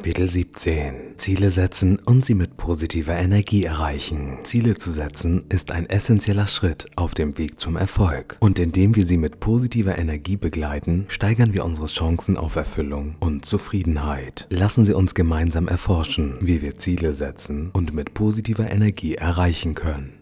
Kapitel 17. Ziele setzen und sie mit positiver Energie erreichen. Ziele zu setzen ist ein essentieller Schritt auf dem Weg zum Erfolg. Und indem wir sie mit positiver Energie begleiten, steigern wir unsere Chancen auf Erfüllung und Zufriedenheit. Lassen Sie uns gemeinsam erforschen, wie wir Ziele setzen und mit positiver Energie erreichen können.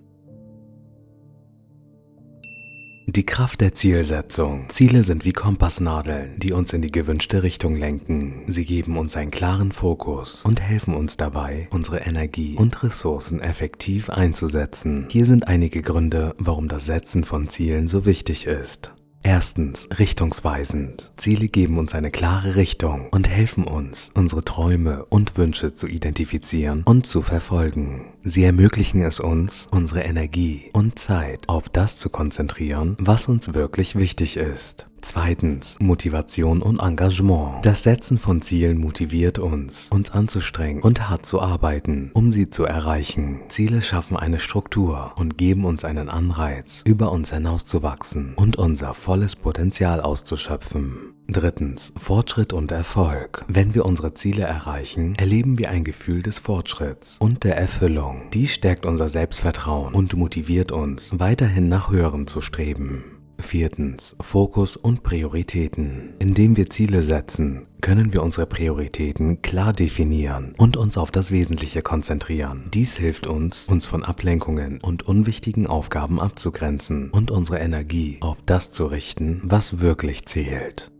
Die Kraft der Zielsetzung. Ziele sind wie Kompassnadeln, die uns in die gewünschte Richtung lenken. Sie geben uns einen klaren Fokus und helfen uns dabei, unsere Energie und Ressourcen effektiv einzusetzen. Hier sind einige Gründe, warum das Setzen von Zielen so wichtig ist. Erstens, richtungsweisend. Ziele geben uns eine klare Richtung und helfen uns, unsere Träume und Wünsche zu identifizieren und zu verfolgen. Sie ermöglichen es uns, unsere Energie und Zeit auf das zu konzentrieren, was uns wirklich wichtig ist. Zweitens, Motivation und Engagement. Das Setzen von Zielen motiviert uns, uns anzustrengen und hart zu arbeiten, um sie zu erreichen. Ziele schaffen eine Struktur und geben uns einen Anreiz, über uns hinauszuwachsen und unser volles Potenzial auszuschöpfen. Drittens, Fortschritt und Erfolg. Wenn wir unsere Ziele erreichen, erleben wir ein Gefühl des Fortschritts und der Erfüllung. Dies stärkt unser Selbstvertrauen und motiviert uns, weiterhin nach Höherem zu streben. Viertens, Fokus und Prioritäten. Indem wir Ziele setzen, können wir unsere Prioritäten klar definieren und uns auf das Wesentliche konzentrieren. Dies hilft uns, uns von Ablenkungen und unwichtigen Aufgaben abzugrenzen und unsere Energie auf das zu richten, was wirklich zählt.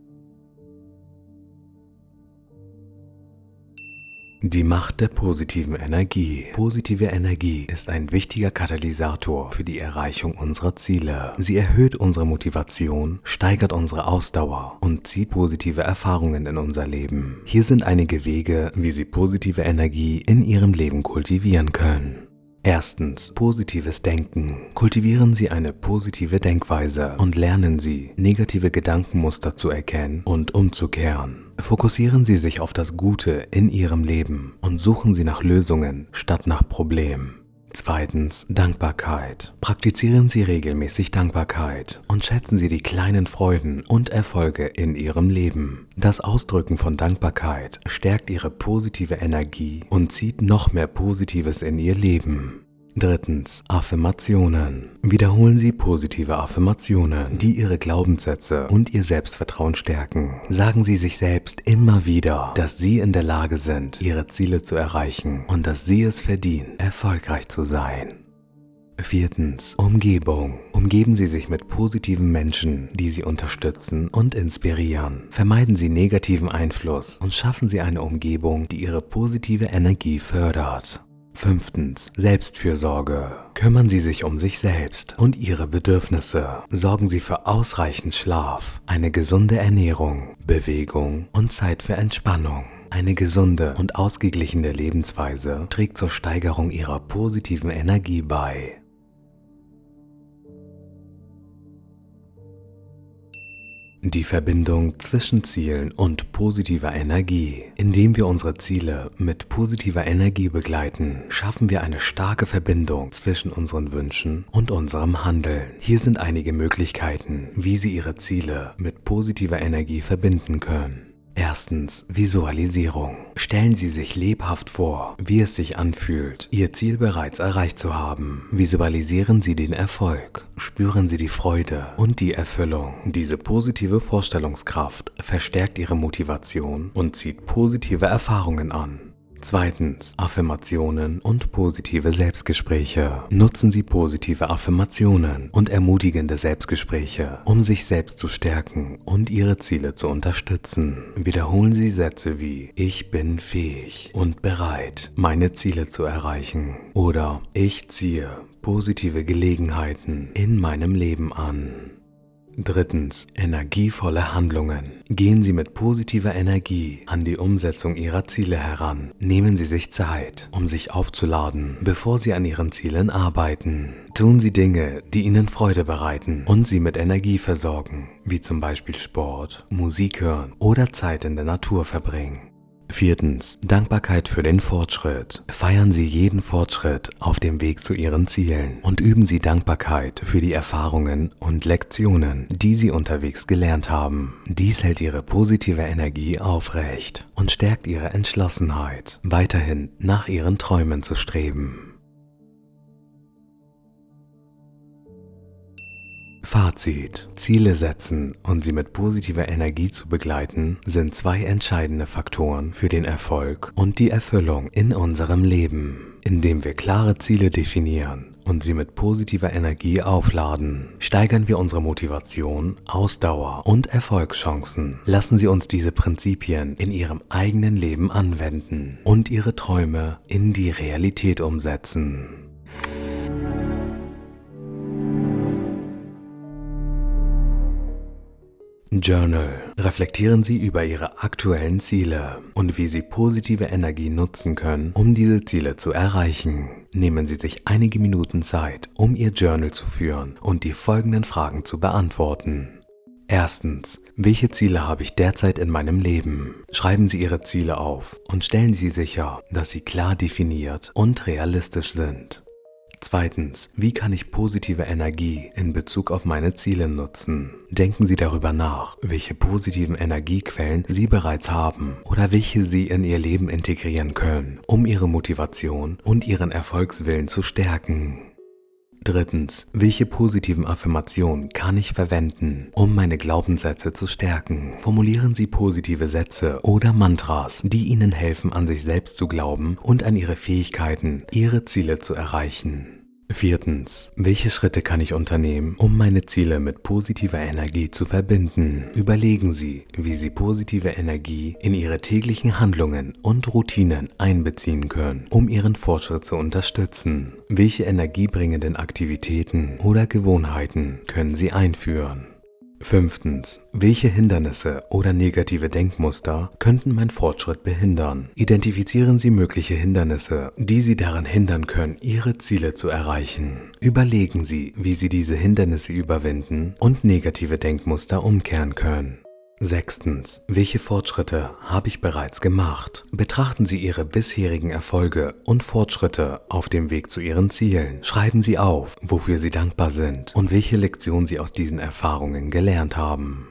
Die Macht der positiven Energie. Positive Energie ist ein wichtiger Katalysator für die Erreichung unserer Ziele. Sie erhöht unsere Motivation, steigert unsere Ausdauer und zieht positive Erfahrungen in unser Leben. Hier sind einige Wege, wie Sie positive Energie in Ihrem Leben kultivieren können. Erstens, positives Denken. Kultivieren Sie eine positive Denkweise und lernen Sie, negative Gedankenmuster zu erkennen und umzukehren. Fokussieren Sie sich auf das Gute in Ihrem Leben und suchen Sie nach Lösungen statt nach Problemen. Zweitens Dankbarkeit. Praktizieren Sie regelmäßig Dankbarkeit und schätzen Sie die kleinen Freuden und Erfolge in Ihrem Leben. Das Ausdrücken von Dankbarkeit stärkt Ihre positive Energie und zieht noch mehr Positives in Ihr Leben. Drittens, Affirmationen. Wiederholen Sie positive Affirmationen, die Ihre Glaubenssätze und Ihr Selbstvertrauen stärken. Sagen Sie sich selbst immer wieder, dass Sie in der Lage sind, Ihre Ziele zu erreichen und dass Sie es verdienen, erfolgreich zu sein. Viertens, Umgebung. Umgeben Sie sich mit positiven Menschen, die Sie unterstützen und inspirieren. Vermeiden Sie negativen Einfluss und schaffen Sie eine Umgebung, die Ihre positive Energie fördert. Fünftens. Selbstfürsorge. Kümmern Sie sich um sich selbst und Ihre Bedürfnisse. Sorgen Sie für ausreichend Schlaf, eine gesunde Ernährung, Bewegung und Zeit für Entspannung. Eine gesunde und ausgeglichene Lebensweise trägt zur Steigerung Ihrer positiven Energie bei. Die Verbindung zwischen Zielen und positiver Energie. Indem wir unsere Ziele mit positiver Energie begleiten, schaffen wir eine starke Verbindung zwischen unseren Wünschen und unserem Handeln. Hier sind einige Möglichkeiten, wie Sie Ihre Ziele mit positiver Energie verbinden können. Erstens Visualisierung. Stellen Sie sich lebhaft vor, wie es sich anfühlt, Ihr Ziel bereits erreicht zu haben. Visualisieren Sie den Erfolg. Spüren Sie die Freude und die Erfüllung. Diese positive Vorstellungskraft verstärkt Ihre Motivation und zieht positive Erfahrungen an. Zweitens, Affirmationen und positive Selbstgespräche. Nutzen Sie positive Affirmationen und ermutigende Selbstgespräche, um sich selbst zu stärken und Ihre Ziele zu unterstützen. Wiederholen Sie Sätze wie Ich bin fähig und bereit, meine Ziele zu erreichen oder Ich ziehe positive Gelegenheiten in meinem Leben an. Drittens, energievolle Handlungen. Gehen Sie mit positiver Energie an die Umsetzung Ihrer Ziele heran. Nehmen Sie sich Zeit, um sich aufzuladen, bevor Sie an Ihren Zielen arbeiten. Tun Sie Dinge, die Ihnen Freude bereiten und Sie mit Energie versorgen, wie zum Beispiel Sport, Musik hören oder Zeit in der Natur verbringen. Viertens. Dankbarkeit für den Fortschritt. Feiern Sie jeden Fortschritt auf dem Weg zu Ihren Zielen und üben Sie Dankbarkeit für die Erfahrungen und Lektionen, die Sie unterwegs gelernt haben. Dies hält Ihre positive Energie aufrecht und stärkt Ihre Entschlossenheit, weiterhin nach Ihren Träumen zu streben. Fazit. Ziele setzen und sie mit positiver Energie zu begleiten, sind zwei entscheidende Faktoren für den Erfolg und die Erfüllung in unserem Leben. Indem wir klare Ziele definieren und sie mit positiver Energie aufladen, steigern wir unsere Motivation, Ausdauer und Erfolgschancen. Lassen Sie uns diese Prinzipien in Ihrem eigenen Leben anwenden und Ihre Träume in die Realität umsetzen. Journal. Reflektieren Sie über Ihre aktuellen Ziele und wie Sie positive Energie nutzen können, um diese Ziele zu erreichen. Nehmen Sie sich einige Minuten Zeit, um Ihr Journal zu führen und die folgenden Fragen zu beantworten. Erstens, welche Ziele habe ich derzeit in meinem Leben? Schreiben Sie Ihre Ziele auf und stellen Sie sicher, dass sie klar definiert und realistisch sind. Zweitens, wie kann ich positive Energie in Bezug auf meine Ziele nutzen? Denken Sie darüber nach, welche positiven Energiequellen Sie bereits haben oder welche Sie in Ihr Leben integrieren können, um Ihre Motivation und Ihren Erfolgswillen zu stärken. Drittens, welche positiven Affirmationen kann ich verwenden, um meine Glaubenssätze zu stärken? Formulieren Sie positive Sätze oder Mantras, die Ihnen helfen, an sich selbst zu glauben und an Ihre Fähigkeiten, Ihre Ziele zu erreichen. Viertens. Welche Schritte kann ich unternehmen, um meine Ziele mit positiver Energie zu verbinden? Überlegen Sie, wie Sie positive Energie in Ihre täglichen Handlungen und Routinen einbeziehen können, um Ihren Fortschritt zu unterstützen. Welche energiebringenden Aktivitäten oder Gewohnheiten können Sie einführen? Fünftens. Welche Hindernisse oder negative Denkmuster könnten meinen Fortschritt behindern? Identifizieren Sie mögliche Hindernisse, die Sie daran hindern können, Ihre Ziele zu erreichen. Überlegen Sie, wie Sie diese Hindernisse überwinden und negative Denkmuster umkehren können. Sechstens. Welche Fortschritte habe ich bereits gemacht? Betrachten Sie Ihre bisherigen Erfolge und Fortschritte auf dem Weg zu Ihren Zielen. Schreiben Sie auf, wofür Sie dankbar sind und welche Lektion Sie aus diesen Erfahrungen gelernt haben.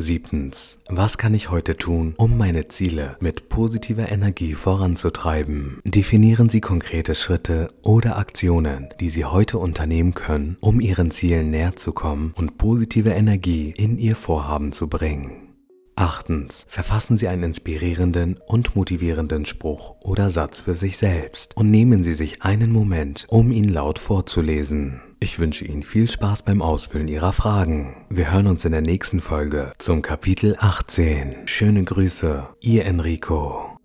Siebtens. Was kann ich heute tun, um meine Ziele mit positiver Energie voranzutreiben? Definieren Sie konkrete Schritte oder Aktionen, die Sie heute unternehmen können, um Ihren Zielen näher zu kommen und positive Energie in Ihr Vorhaben zu bringen. Achtens. Verfassen Sie einen inspirierenden und motivierenden Spruch oder Satz für sich selbst und nehmen Sie sich einen Moment, um ihn laut vorzulesen. Ich wünsche Ihnen viel Spaß beim Ausfüllen Ihrer Fragen. Wir hören uns in der nächsten Folge zum Kapitel 18. Schöne Grüße, Ihr Enrico.